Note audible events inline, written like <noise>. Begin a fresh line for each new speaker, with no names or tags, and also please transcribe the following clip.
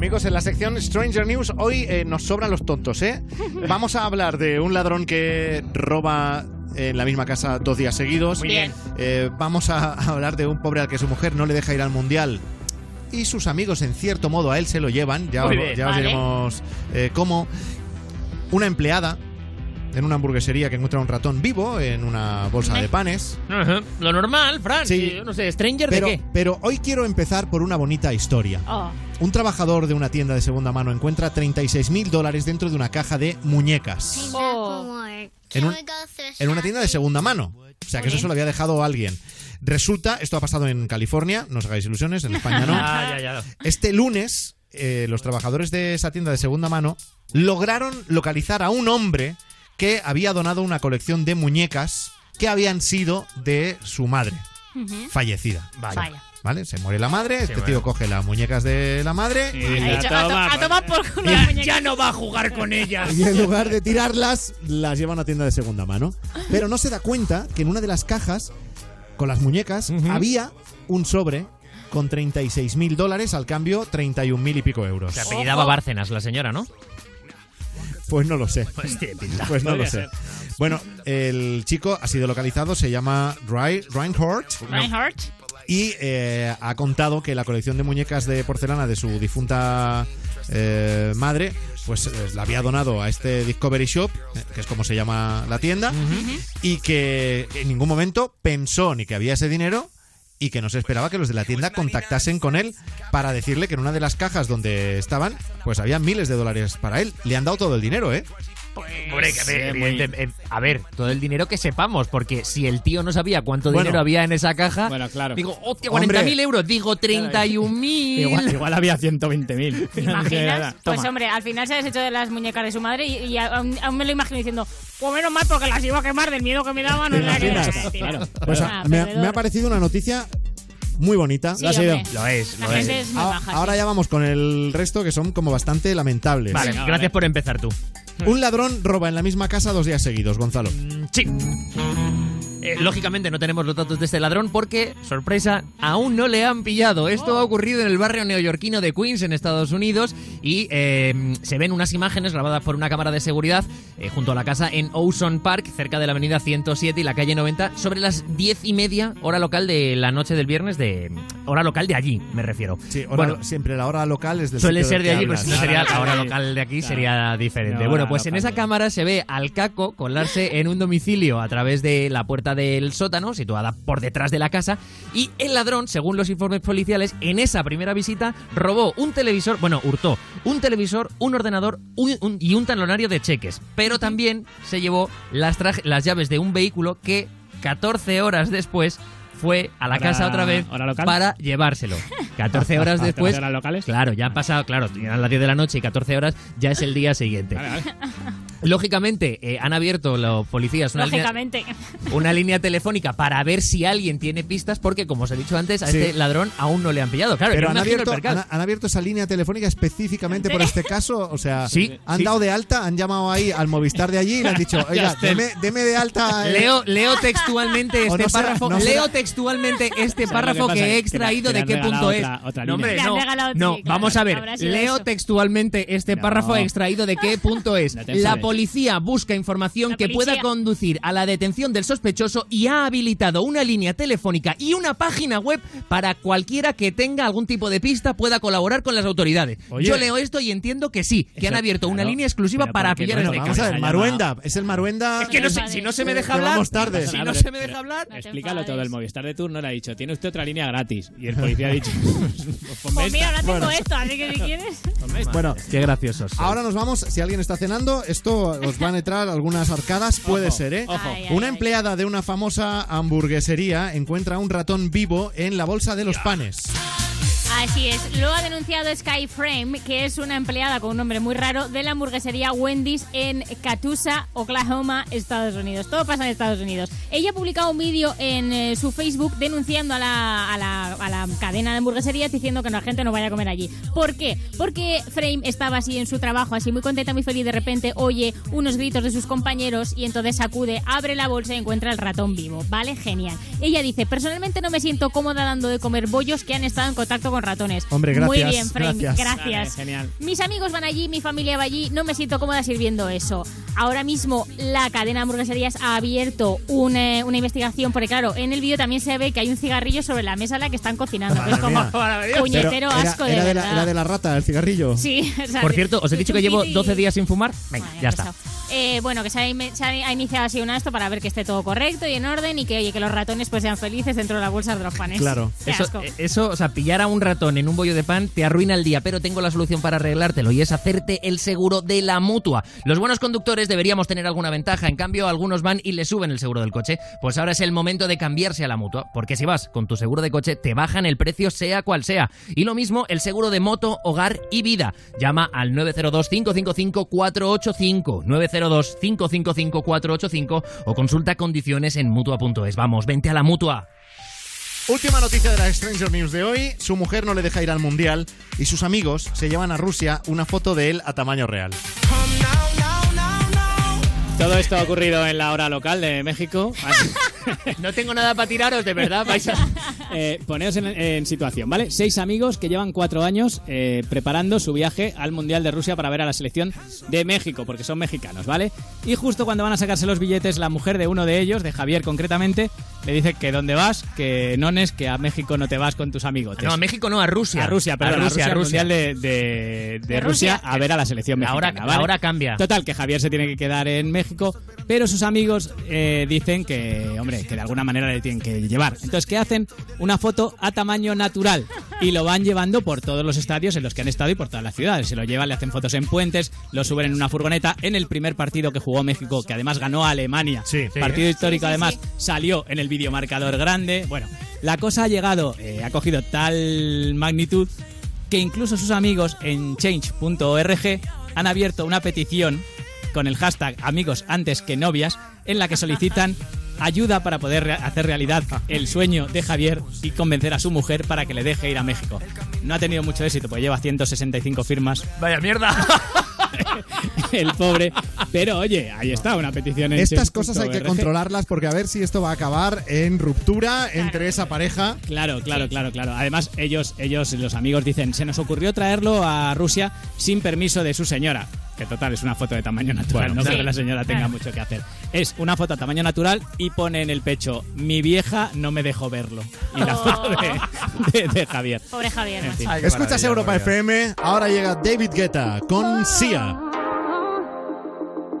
Amigos, en la sección Stranger News hoy eh, nos sobran los tontos, ¿eh? <laughs> Vamos a hablar de un ladrón que roba en la misma casa dos días seguidos.
Muy bien.
Eh, vamos a hablar de un pobre al que su mujer no le deja ir al mundial. Y sus amigos, en cierto modo, a él se lo llevan. Ya, ya os diremos eh, cómo. Una empleada en una hamburguesería que encuentra un ratón vivo en una bolsa de panes.
Ajá. Lo normal, Fran.
Sí.
Sí, yo no sé, ¿Stranger
Pero,
de qué?
pero hoy quiero empezar por una bonita historia.
Oh,
Un trabajador de una tienda de segunda mano encuentra 36 mil dólares dentro de una caja de muñecas.
Oh.
En, un- en una tienda de segunda mano. O sea, que eso se lo había dejado alguien. Resulta, esto ha pasado en California, no os hagáis ilusiones, en España no. <laughs>
Ah, ya, ya.
Este lunes, eh, los trabajadores de esa tienda de segunda mano lograron localizar a un hombre que había donado una colección de muñecas que habían sido de su madre, fallecida.
Vaya.
¿Vale? Se muere la madre, este
bueno.
tío coge las muñecas de la madre
Y
Ha
la
dicho, a, to-
toma,
a tomar por culo la muñeca.
Ya no va a jugar con ellas.
Y en lugar de tirarlas, las lleva a una tienda de segunda mano. Pero no se da cuenta que en una de las cajas, con las muñecas, había un sobre con 36 mil dólares, al cambio 31 mil y pico euros.
Se apellidaba Bárcenas, la señora, ¿no?
Pues no lo sé. <laughs>
Pues tiene pinta.
Pues no lo sé.
ser.
Bueno, el chico ha sido localizado, se llama Ry- Reinhardt
Reinhardt.
y eh, ha contado que la colección de muñecas de porcelana de su difunta eh, madre, pues eh, la había donado a este Discovery Shop, eh, que es como se llama la tienda, y que en ningún momento pensó ni que había ese dinero y que no se esperaba que los de la tienda contactasen con él para decirle que en una de las cajas donde estaban, pues había miles de dólares para él. Le han dado todo el dinero, ¿eh?
Hombre, que a ver,
muy-
a ver, todo el dinero que sepamos, porque si el tío no sabía cuánto
Bueno.
dinero había en esa caja,
Bueno, claro.
digo, hostia,
Hombre.
40.000 euros, digo 31.000.
Igual, igual había 120.000.
¿Te imaginas? Pues hombre, al final se ha deshecho de las muñecas de su madre y, y aún, aún me lo imagino diciendo, pues menos mal porque las iba a quemar del miedo que me daban. No. <laughs>
Claro.
Pues
Ah,
me, me ha parecido una noticia muy bonita.
Sí,
Lo ha sido.
hombre.
Lo es,
La
lo
gente
es.
es muy
A-
baja.
ahora
sí.
ya vamos con el resto que son como bastante lamentables.
Vale,
Venga,
gracias
vale.
por empezar tú.
Un ladrón roba en la misma casa dos días seguidos, Gonzalo.
Mm, Sí. Eh, lógicamente no tenemos los datos de este ladrón porque, sorpresa, aún no le han pillado. Esto ha ocurrido en el barrio neoyorquino de Queens, en Estados Unidos, y eh, se ven unas imágenes grabadas por una cámara de seguridad eh, junto a la casa en Owson Park, cerca de la avenida 107 y la calle 90, sobre las diez y media, hora local de la noche del viernes, de hora local de allí, me refiero.
Sí, hora-
bueno,
siempre la hora local es del
Suele ser de allí, pero
hablas.
si no sería la hora local de aquí
Claro.
sería diferente.
No,
bueno, pues en esa cámara se ve al caco colarse en un domicilio a través de la puerta del sótano, situada por detrás de la casa, y el ladrón, según los informes policiales, en esa primera visita robó un televisor, bueno, hurtó un televisor, un ordenador un- un- y un talonario de cheques, pero también se llevó las, traje- las llaves de un vehículo que 14 horas después fue a la
Hora-
casa otra vez para llevárselo. 14 horas <laughs> después,
horas locales?
Claro, ya han pasado, claro, eran las 10 de la noche y 14 horas, ya es el día siguiente.
Vale, vale.
Lógicamente, eh, han abierto los policías una línea,
Lógicamente.
una línea telefónica para ver si alguien tiene pistas, porque, como os he dicho antes, a
Sí.
este ladrón aún no le han pillado. Claro,
Pero han abierto, han, han abierto esa línea telefónica específicamente por este caso. O sea, <laughs>
Sí,
han
sí.
dado de alta, han llamado ahí al Movistar de allí y le han dicho, <laughs> oiga, deme, deme de alta. eh".
Leo, leo textualmente <laughs> este
no será-
párrafo.
no será-
leo textualmente este
¿Sabes
párrafo
que
he extraído de qué punto es.
otra-
no, hombre, no. vamos a ver. Leo
eso.
textualmente este
No.
párrafo extraído de qué punto es. La. Policía busca información que pueda conducir a la detención del sospechoso y ha habilitado una línea telefónica y una página web para cualquiera que tenga algún tipo de pista pueda colaborar con las autoridades.
Oye.
Yo leo esto y entiendo que sí, que
Eso,
han abierto una línea exclusiva
Pero
para
¿por qué
pillar
no lo
este
Vamos a
caso.
ver, Maruenda. Es el Maruenda.
Es que no sé, si no se me deja hablar,
vamos tarde.
si no se me deja hablar,
Explícalo todo. El Movistar de turno le ha dicho, tiene usted otra línea gratis. Y el policía ha dicho, pues <laughs>
Pues mira, ahora tengo
Bueno.
esto, así que si quieres.
Bueno,
Qué graciosos.
ahora nos vamos. Si alguien está cenando, esto os van a entrar algunas arcadas. Puede
Ojo,
ser, ¿eh?
ojo.
Una empleada de una famosa hamburguesería encuentra un ratón vivo en la bolsa de los panes.
Así es, lo ha denunciado Skyframe, que es una empleada con un nombre muy raro de la hamburguesería Wendy's en Catoosa, Oklahoma, Estados Unidos. Todo pasa en Estados Unidos. Ella ha publicado un vídeo en eh, su Facebook denunciando a la, a, la, a la cadena de hamburgueserías diciendo que la gente no vaya a comer allí. ¿Por qué? Porque Frame estaba así en su trabajo, así muy contenta, muy feliz, de repente oye unos gritos de sus compañeros y entonces sacude, abre la bolsa y encuentra el ratón vivo. ¿Vale? Genial. Ella dice, personalmente no me siento cómoda dando de comer bollos que han estado en contacto con ratones.
Hombre,
Muy
gracias,
bien, Frank.
gracias.
Vale, genial.
Mis amigos van allí, mi familia va allí, no me siento cómoda sirviendo eso. Ahora mismo la cadena de hamburgueserías ha abierto una, una investigación, porque claro, en el vídeo también se ve que hay un cigarrillo sobre la mesa a la que están cocinando. que es como puñetero
era,
asco de
era de la,
verdad.
era de la rata, el cigarrillo.
Sí, <laughs> o sea,
Por cierto, os he dicho que llevo
chupito y-
12 días sin fumar. Venga,
Vale,
ya está.
Eh, bueno, que se ha, ime- se ha iniciado así un esto para ver que esté todo correcto y en orden y que, oye, que los ratones pues sean felices dentro de las bolsas de los panes.
Claro.
Qué
Eso,
asco.
eh, eso, o sea, pillar a un ratón en un bollo de pan te arruina el día, pero tengo la solución para arreglártelo y es hacerte el seguro de la mutua. Los buenos conductores deberíamos tener alguna ventaja, en cambio algunos van y le suben el seguro del coche. Pues ahora es el momento de cambiarse a la mutua, porque si vas con tu seguro de coche te bajan el precio sea cual sea. Y lo mismo el seguro de moto, hogar y vida. Llama al 902-555-485, 902-555-485 o consulta condiciones en mutua.es. Vamos, vente a la mutua.
Última noticia de la Stranger News de hoy. Su mujer no le deja ir al mundial y sus amigos se llevan a Rusia una foto de él a tamaño real.
Todo esto ha ocurrido en la hora local de México. <laughs> <laughs>
No tengo nada para tiraros, de verdad, vais a... <laughs>
Eh, poneos en, en situación, ¿vale? Seis amigos que llevan cuatro años eh, preparando su viaje al Mundial de Rusia para ver a la selección de México, porque son mexicanos, ¿vale? Y justo cuando van a sacarse los billetes, la mujer de uno de ellos, de Javier concretamente, le dice que dónde vas, que nones, que a México no te vas con tus amigos.
No, a México no, a Rusia.
A Rusia, perdón, a Rusia, al
Rusia.
Mundial de, de- de
De
Rusia,
Rusia.
a ver a la selección mexicana.
hora-
¿vale?
la hora cambia.
Total, que Javier se tiene que quedar en México, pero sus amigos eh, dicen que, hombre, que de alguna manera le tienen que llevar. Entonces, ¿qué hacen? Una foto a tamaño natural y lo van llevando por todos los estadios en los que han estado y por todas las ciudades. Se lo llevan, le hacen fotos en puentes, lo suben en una furgoneta. En el primer partido que jugó México, que además ganó a Alemania,
Sí.
partido histórico,
Sí, sí,
además,
sí.
salió en el videomarcador grande. Bueno, la cosa ha llegado, eh, ha cogido tal magnitud que incluso sus amigos en change.org han abierto una petición con el hashtag amigos antes que novias en la que solicitan ayuda para poder re- hacer realidad el sueño de Javier y convencer a su mujer para que le deje ir a México. No ha tenido mucho éxito, porque lleva 165 firmas
Vaya mierda. <laughs>
el pobre, pero oye, ahí está una petición en
Estas cosas hay que controlarlas porque a ver si esto va a acabar en ruptura entre esa pareja.
Claro, claro, claro, claro. Además, ellos, ellos, los amigos dicen, se nos ocurrió traerlo a Rusia sin permiso de su señora. Que total, es una foto de tamaño natural,
Bueno,
no creo
sí.
que la señora tenga
Claro.
mucho que hacer. Es una foto a tamaño natural y pone en el pecho, mi vieja no me dejó verlo. Y la
Oh.
foto de, de- de Javier.
Pobre Javier,
En fin.
Ay,
Escuchas Europa. FM, ahora llega David Guetta con Sia.